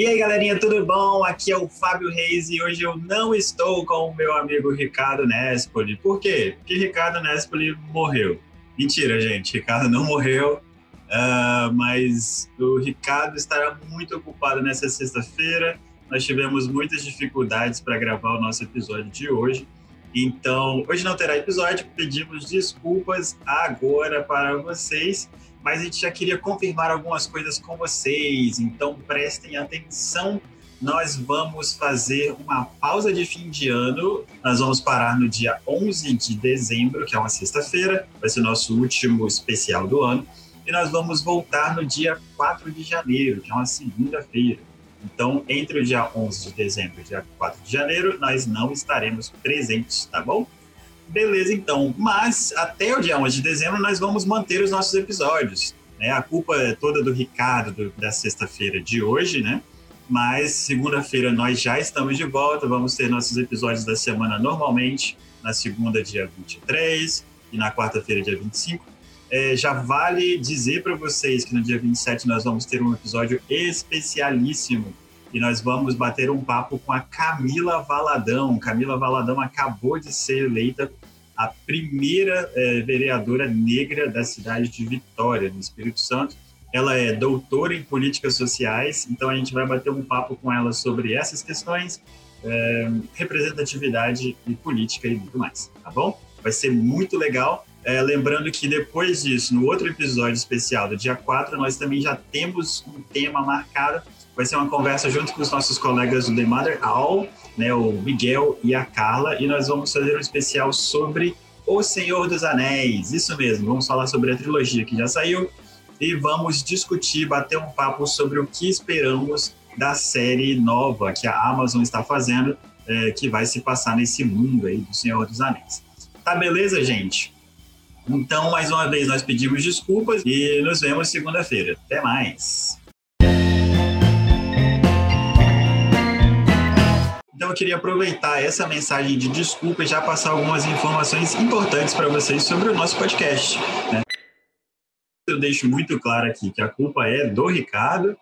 E aí, galerinha, tudo bom? Aqui é o Fábio Reis e hoje eu não estou com o meu amigo Ricardo Nespoli. Por quê? Porque Ricardo Nespoli morreu. Mentira, gente, Ricardo não morreu, uh, mas o Ricardo estará muito ocupado nessa sexta-feira. Nós tivemos muitas dificuldades para gravar o nosso episódio de hoje. Então, hoje não terá episódio, pedimos desculpas agora para vocês mas a gente já queria confirmar algumas coisas com vocês, então prestem atenção. Nós vamos fazer uma pausa de fim de ano. Nós vamos parar no dia 11 de dezembro, que é uma sexta-feira, vai ser o nosso último especial do ano. E nós vamos voltar no dia 4 de janeiro, que é uma segunda-feira. Então, entre o dia 11 de dezembro e o dia 4 de janeiro, nós não estaremos presentes, tá bom? Beleza, então. Mas até o dia 11 de dezembro nós vamos manter os nossos episódios. Né? A culpa é toda do Ricardo do, da sexta-feira de hoje, né? Mas segunda-feira nós já estamos de volta. Vamos ter nossos episódios da semana normalmente, na segunda, dia 23, e na quarta-feira, dia 25. É, já vale dizer para vocês que no dia 27 nós vamos ter um episódio especialíssimo e nós vamos bater um papo com a Camila Valadão. Camila Valadão acabou de ser eleita a primeira é, vereadora negra da cidade de Vitória, no Espírito Santo. Ela é doutora em políticas sociais, então a gente vai bater um papo com ela sobre essas questões, é, representatividade e política e muito mais, tá bom? Vai ser muito legal. É, lembrando que depois disso, no outro episódio especial do dia 4, nós também já temos um tema marcado vai ser uma conversa junto com os nossos colegas do The Mother All, né, o Miguel e a Carla, e nós vamos fazer um especial sobre O Senhor dos Anéis. Isso mesmo, vamos falar sobre a trilogia que já saiu e vamos discutir, bater um papo sobre o que esperamos da série nova que a Amazon está fazendo, é, que vai se passar nesse mundo aí do Senhor dos Anéis. Tá beleza, gente? Então, mais uma vez, nós pedimos desculpas e nos vemos segunda-feira. Até mais! Então eu queria aproveitar essa mensagem de desculpa e já passar algumas informações importantes para vocês sobre o nosso podcast. Né? Eu deixo muito claro aqui que a culpa é do Ricardo